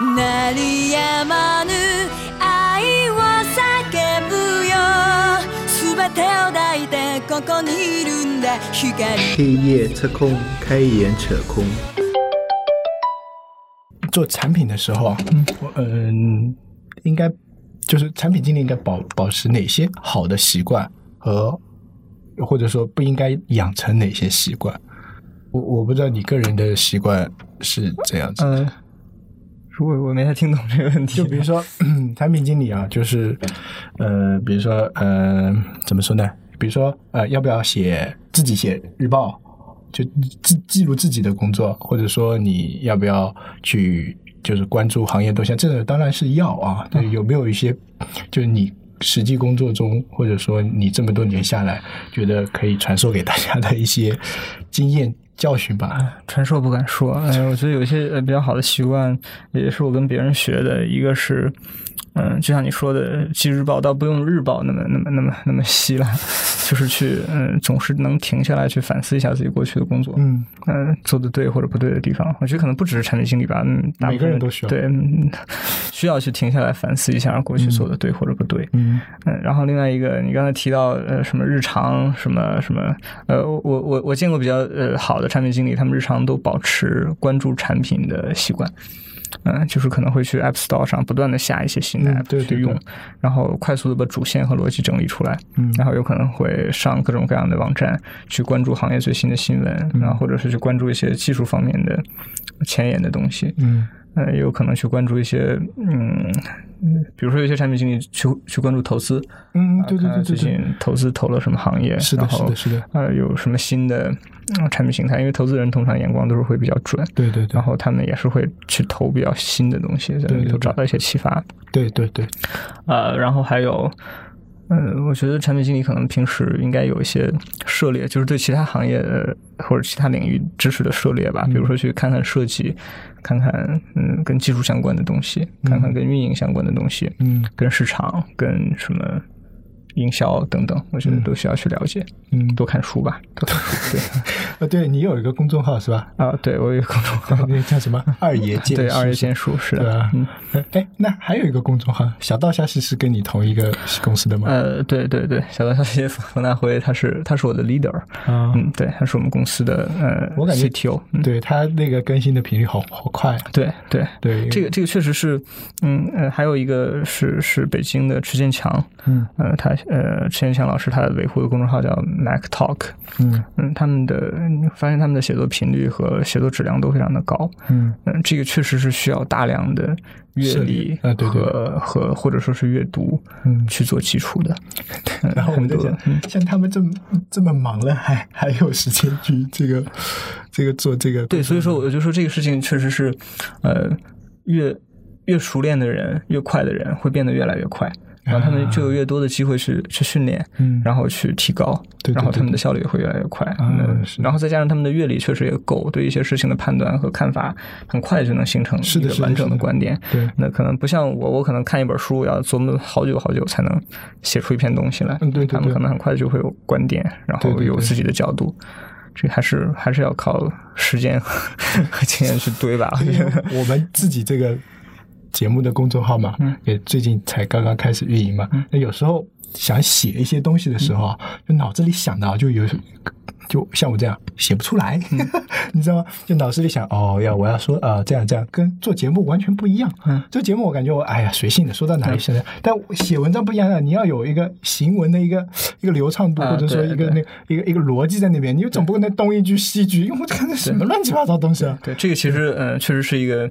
鳴りやまぬ愛を叫ぶよ全てを抱いてここにいるんだ光黑夜测空，开眼扯空。做产品的时候啊，嗯，我嗯，应该就是产品经理应该保保持哪些好的习惯和或者说不应该养成哪些习惯？我我不知道你个人的习惯是这样子。呃，如 果我没太听懂这个问题，就比如说产品经理啊，就是呃，比如说呃，怎么说呢？比如说呃，要不要写自己写日报，就记记录自己的工作，或者说你要不要去就是关注行业动向？这个当然是要啊。对，有没有一些就是你实际工作中，或者说你这么多年下来，觉得可以传授给大家的一些经验教训吧？传授不敢说，哎，我觉得有一些比较好的习惯，也是我跟别人学的。一个是，嗯，就像你说的，记日报倒不用日报那么那么那么那么稀烂，就是去嗯，总是能停下来去反思一下自己过去的工作，嗯嗯，做的对或者不对的地方。我觉得可能不只是产品经理吧，嗯，每个人都需要对，嗯需要去停下来反思一下过去做的对或者不对。嗯嗯，然后另外一个，你刚才提到呃什么日常什么什么，呃，我我我我见过比较呃好的产品经理，他们日常都保持关注产品的习惯。嗯，就是可能会去 App Store 上不断的下一些新的嗯 app 对对。去用，然后快速的把主线和逻辑整理出来，嗯然后有可能会上各种各样的网站去关注行业最新的新闻，嗯然后或者是去关注一些技术方面的前沿的东西，嗯呃，也有可能去关注一些，嗯，嗯比如说有些产品经理去去关注投资，嗯，对对对对对最，近投资投了什么行业，是的是的是的呃，有什么新的、嗯产品形态？因为投资人通常眼光都是会比较准，对对对然，后他们也是会去投比较新的东西，在里头找到一些启发。对对对，呃，然后还有，嗯，我觉得产品经理可能平时应该有一些涉猎，就是对其他行业呃或者其他领域知识的涉猎吧，比如说去看看设计，看看嗯跟技术相关的东西，看看跟运营相关的东西，嗯。跟市场、跟什么营销等等，我觉得都需要去了解，嗯，多看书吧，多看书。对 呃，对你有一个公众号是吧？啊，对我有一个公众号，那个叫什么？二爷剑对二月是剑术是的对啊，嗯。哎，那还有一个公众号，小道消息是跟你同一个公司的吗？呃，对对对，小道消息冯大辉，他是他是我的 leader，啊，嗯，对，他是我们公司的呃，我感觉 CTO，嗯，对他那个更新的频率好好快，对对对，这个这个确实是，嗯呃，还有一个是是北京的池建强，嗯呃，他呃池建强老师他维护的公众号叫 Mac Talk，嗯嗯，他们的你发现他们的写作频率和写作质量都非常的高，嗯嗯，这个确实是需要大量的阅是历啊对对和和或者说是阅读嗯。去做基础的，嗯然后我们在很多讲，像他们这么这么忙了，还还有时间去这个这个做这个？对，所以说我就说这个事情确实是，呃，越越熟练的人，越快的人会变得越来越快，然后他们就有越多的机会去去训练，嗯然后去提高，对对然后他们的效率也会越来越快。啊嗯是然后再加上他们的阅历确实也够，对一些事情的判断和看法很快就能形成一个完整的的观点。对那可能不像我，我可能看一本书要琢磨好久好久才能写出一篇东西来。嗯对他们可能很快就会有观点，然后有自己的角度。这还是还是要靠时间和 经验去堆吧。我们自己这个节目的公众号嘛，嗯。也最近才刚刚开始运营嘛。那有时候想写一些东西的时候啊，就脑子里想的啊就有，就像我这样写不出来，嗯。你知道吗？就脑子里想哦，要我要说呃这样这样，跟做节目完全不一样。嗯，做节目我感觉我哎呀随性的，说到哪里现在，但写文章不一样啊，你要有一个行文的一个一个流畅度，啊或者说一个那一个一个逻辑在那边，你又总不可能东一句西一句，因为我看那什么乱七八糟东西啊。对这个其实呃确实是一个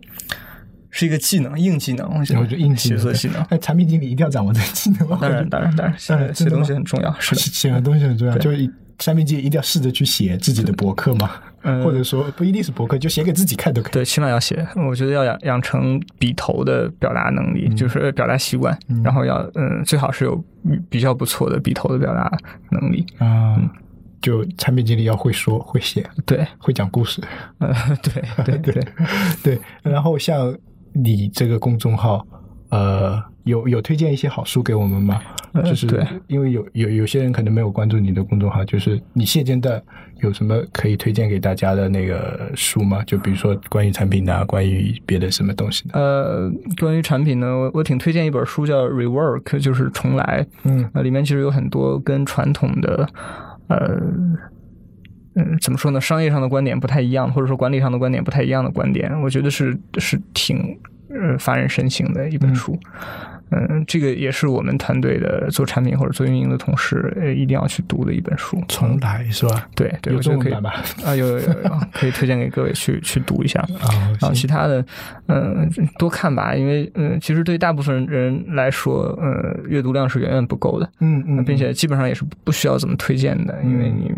是一个技能，硬技能，我觉得然后就硬技能。哎，产品经理一定要掌握这个技能吗？当然，当然，当然，写东西很重要，是的。写的东西很重要，就是产品经理一定要试着去写自己的博客嘛，嗯或者说不一定是博客，就写给自己看都可以。对，起码要写。我觉得要养养成笔头的表达能力，就是呃表达习惯，然后要嗯，最好是有比较不错的笔头的表达能力。啊，就产品经理要会说会写，对，会讲故事。呃，对对 对，对，然后像你这个公众号，呃，有有推荐一些好书给我们吗？呃就是对因为有有有些人可能没有关注你的公众号，就是你现阶段有什么可以推荐给大家的那个书吗？就比如说关于产品的、啊，关于别的什么东西的？呃，关于产品呢，我我挺推荐一本书叫《Rework》，就是重来。嗯那，里面其实有很多跟传统的呃。嗯，怎么说呢？商业上的观点不太一样，或者说管理上的观点不太一样的观点，我觉得是是挺呃发人深省的一本书。嗯，这个也是我们团队的做产品或者做运营的同事呃一定要去读的一本书。重来是吧？对对，有我觉得可以中文版吧？啊，有有有有，可以推荐给各位去去读一下。啊，然后其他的，嗯、多看吧，因为嗯、其实对大部分人来说，呃，阅读量是远远不够的，嗯嗯，并且基本上也是不需要怎么推荐的，因为你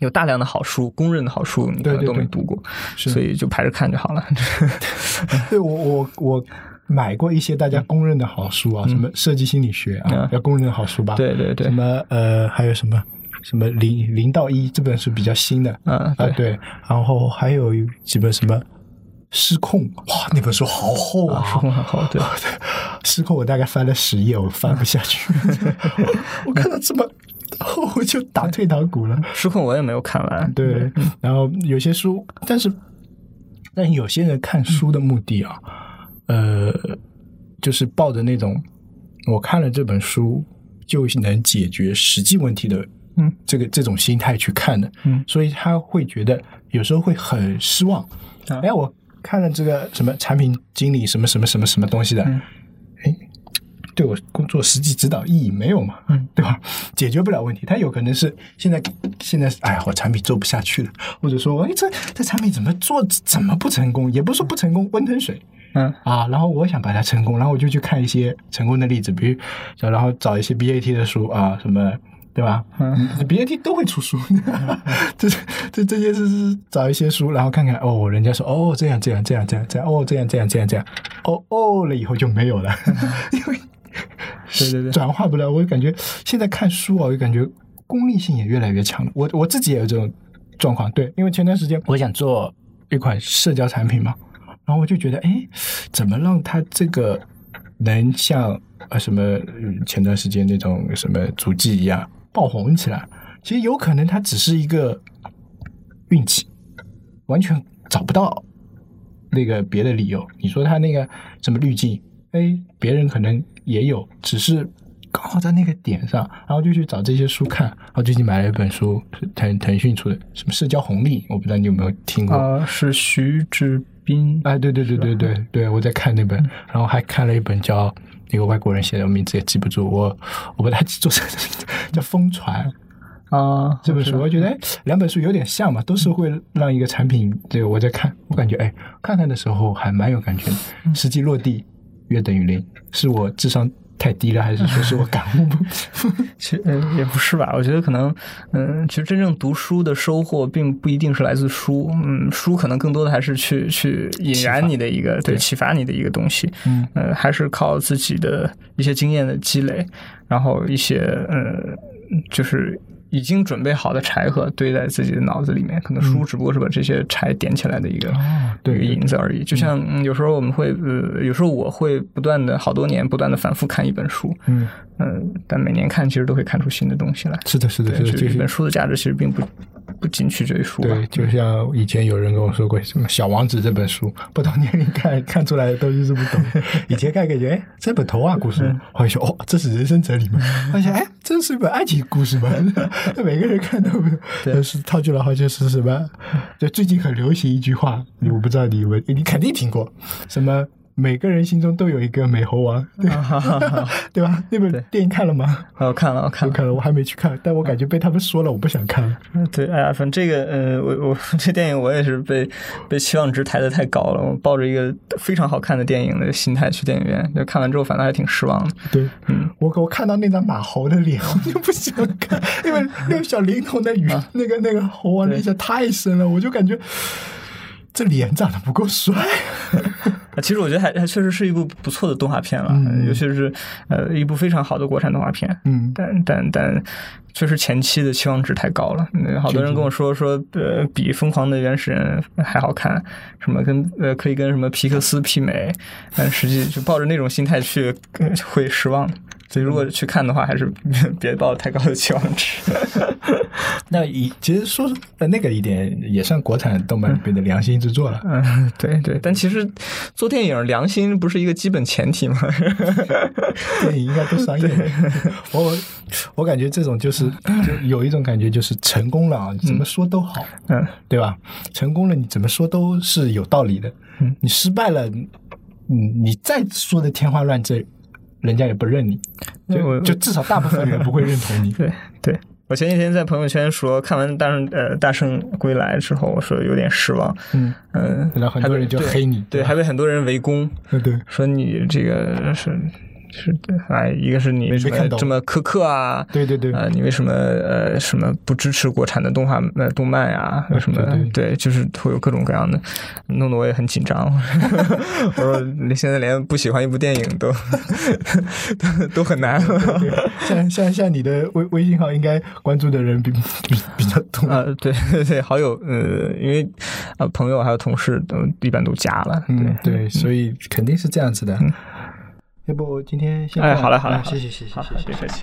有大量的好书，公认的好书，你可能都没读过，是。所以就排着看就好了。对我我我买过一些大家公认的好书啊，什么设计心理学啊嗯，要公认的好书吧？对对对。什么呃，还有什么什么零零到一这本是比较新的嗯，啊，对。对，然后还有几本什么失控，哇，那本书好厚啊，失控很好，对，失控我大概翻了十页，我翻不下去，我看到这么厚 我就打退堂鼓了。书控我也没有看完，对，然后有些书，但是但有些人看书的目的啊，呃，就是抱着那种我看了这本书就能解决实际问题的，嗯，这个这种心态去看的，嗯。所以他会觉得有时候会很失望。啊。哎，我看了这个什么产品经理什么什么什么什么东西的，嗯。哎、对我工作实际指导意义没有嘛？嗯，对吧？解决不了问题，他有可能是现在现在是哎呀，我产品做不下去了，或者说哎这这产品怎么做怎么不成功？也不是说不成功，温吞水嗯啊。然后我想把它成功，然后我就去看一些成功的例子，比如然后找一些 BAT 的书啊什么。对吧？嗯，BAT 都会出书，这这这些是是找一些书，然后看看哦，人家说哦这样这样这样这样这样哦这样这样这样这样哦哦了以后就没有了，因为对对对转化不了。我就感觉现在看书啊，我就感觉功利性也越来越强了。我我自己也有这种状况，对，因为前段时间我想做一款社交产品嘛，然后我就觉得，哎，怎么让它这个能像呃什么前段时间那种什么足迹一样爆红起来？其实有可能它只是一个运气，完全找不到那个别的理由。你说它那个什么滤镜，哎，别人可能也有，只是刚好在那个点上，然后就去找这些书看。然后最近买了一本书，腾腾讯出的，什么社交红利，我不知道你有没有听过。啊，是徐志斌，哎，对对对对对对，我在看那本，然后还看了一本叫那个外国人写的，我名字也记不住，我我把它记住成 叫《疯传》啊，这本书，我我觉得哎，两本书有点像嘛，都是会让一个产品，这个我在看，我感觉哎，看看的时候还蛮有感觉的，实际落地约等于零，是我智商太低了，还是说 是我感悟不？其实、呃、也不是吧，我觉得可能，嗯、其实真正读书的收获并不一定是来自书，嗯，书可能更多的还是去去引燃你的一个对启发你的一个东西，嗯呃，还是靠自己的一些经验的积累，然后一些呃，就是已经准备好的柴禾堆在自己的脑子里面，可能书只不过是把这些柴点起来的一个、哦对一个引子而已。就像、嗯有时候我们会呃，有时候我会不断的好多年不断的反复看一本书，嗯，嗯，但每年看其实都会看出新的东西来。是的，是的，是，的，就是一本书的价值其实并不不仅取决于书。对，就像以前有人跟我说过，什么《小王子》这本书，不同年龄看看出来的东西是不同。以前看感觉，哎，这本童话故事，后来说，哦，这是人生哲理吗？而且，哎，这是一本爱情故事吗？每个人看都都是套句了，好像是什么？就最近很流行一句话，我不知道你们，你肯定听过，什么？每个人心中都有一个美猴王，对 对吧？那本电影看了吗？啊我看了，我看了。我看了，我还没去看，但我感觉被他们说了，我不想看了。对，哎呀，反正这个，呃，我我 这电影我也是被被期望值抬得太高了。我抱着一个非常好看的电影的心态去电影院，就看完之后反倒还挺失望的。对，嗯我我看到那张马猴的脸，我就不想看，因为那个小灵童的语，那个那个猴王的印象太深了，我就感觉这脸长得不够帅。其实我觉得还还确实是一部不错的动画片了，嗯尤其是呃一部非常好的国产动画片。嗯但但但确实前期的期望值太高了，嗯好多人跟我说说呃比《疯狂的原始人》还好看，什么跟呃可以跟什么皮克斯媲美，但实际就抱着那种心态去、呃会失望。所以如果去看的话，还是别抱太高的期望值。那以其实说呃那个一点也算国产动漫里面的良心之作了。嗯，对对，但其实做电影良心不是一个基本前提吗？电影应该都商业。我我感觉这种就是就有一种感觉就是成功了啊，你怎么说都好，嗯，对吧？成功了你怎么说都是有道理的。嗯你失败了，你你再说的天花乱坠，人家也不认你，就就至少大部分人不会认同你。对对，我前几天在朋友圈说，看完大圣呃大圣归来之后，我说有点失望。嗯，嗯，然后很多人就黑你，对，还被很多人围攻，对对。说你这个是是哎，一个是你为什么这么苛刻啊，对对对，呃，你为什么呃什么不支持国产的动画呃动漫呀？为什么对就是会有各种各样的，弄得我也很紧张。我说你现在连不喜欢一部电影都都都很难。像像像你的微微信号应该关注的人比比比较多。啊，对对 对，好友，呃，因为啊、朋友还有同事都一般都加了，嗯，对对，所以肯定是这样子的。要不今天先哎，好嘞好了，啊谢谢谢谢好谢谢别。客气。